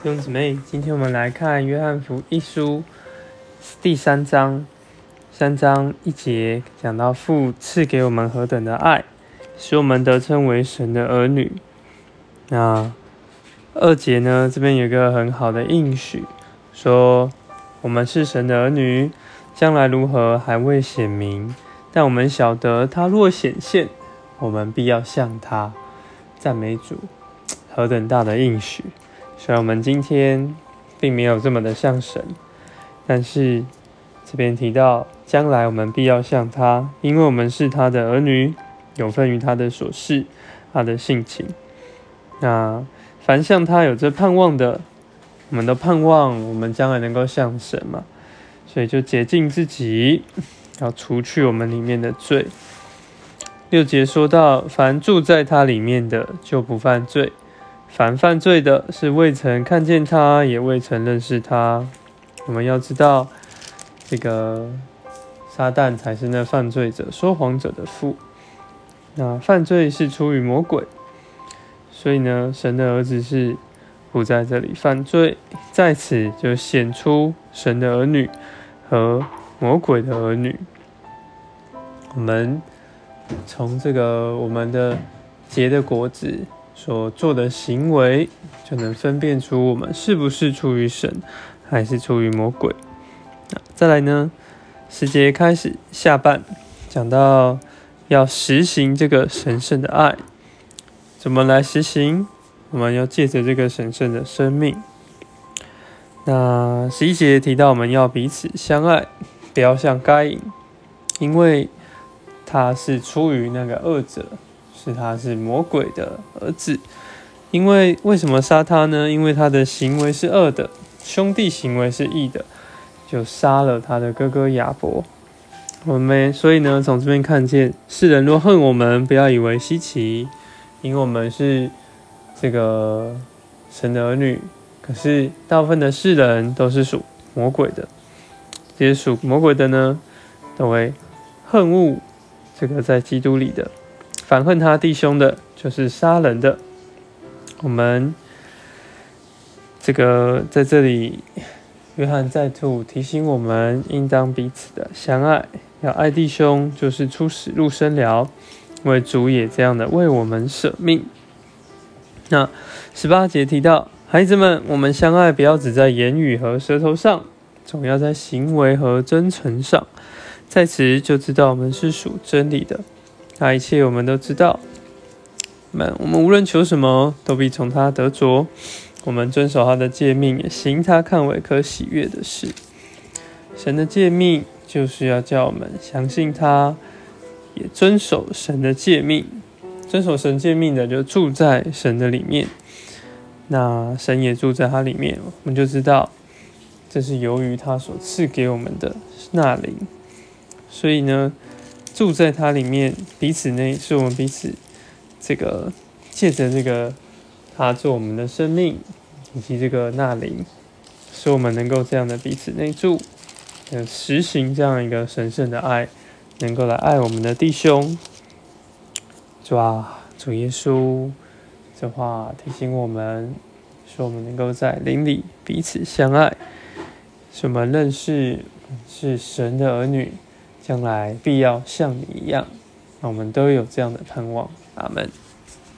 弟兄姊妹，今天我们来看约翰福一书第三章，三章一节讲到父赐给我们何等的爱，使我们得称为神的儿女。那二节呢，这边有一个很好的应许，说我们是神的儿女，将来如何还未显明，但我们晓得他若显现，我们必要向他赞美主，何等大的应许！虽然我们今天并没有这么的像神，但是这边提到将来我们必要像他，因为我们是他的儿女，有份于他的所事，他的性情。那凡像他有着盼望的，我们都盼望我们将来能够像神嘛，所以就洁净自己，要除去我们里面的罪。六节说到，凡住在他里面的，就不犯罪。凡犯罪的，是未曾看见他，也未曾认识他。我们要知道，这个撒旦才是那犯罪者、说谎者的父。那犯罪是出于魔鬼，所以呢，神的儿子是不在这里犯罪，在此就显出神的儿女和魔鬼的儿女。我们从这个我们的结的果子。所做的行为，就能分辨出我们是不是出于神，还是出于魔鬼。那再来呢，时节开始下半，讲到要实行这个神圣的爱，怎么来实行？我们要借着这个神圣的生命。那十一节提到我们要彼此相爱，不要像该隐，因为他是出于那个恶者。是他是魔鬼的儿子，因为为什么杀他呢？因为他的行为是恶的，兄弟行为是义的，就杀了他的哥哥亚伯。我们所以呢，从这边看见世人若恨我们，不要以为稀奇，因为我们是这个神的儿女。可是大部分的世人都是属魔鬼的，这些属魔鬼的呢，都会恨恶这个在基督里的。反恨他弟兄的，就是杀人的。我们这个在这里，约翰再度提醒我们，应当彼此的相爱，要爱弟兄，就是出死入生了。为主也这样的为我们舍命。那十八节提到，孩子们，我们相爱，不要只在言语和舌头上，总要在行为和真诚上，在此就知道我们是属真理的。那一切我们都知道，们我们无论求什么，都必从他得着。我们遵守他的诫命，也行他看为可喜悦的事。神的诫命就是要叫我们相信他，也遵守神的诫命。遵守神诫命的，就住在神的里面。那神也住在他里面，我们就知道，这是由于他所赐给我们的那灵。所以呢。住在它里面，彼此内是我们彼此这个借着这个他做我们的生命，以及这个纳灵，使我们能够这样的彼此内住，呃，实行这样一个神圣的爱，能够来爱我们的弟兄。主啊，主耶稣，这话提醒我们，说我们能够在灵里彼此相爱，使我们认识是神的儿女。将来必要像你一样，那我们都有这样的盼望。阿门。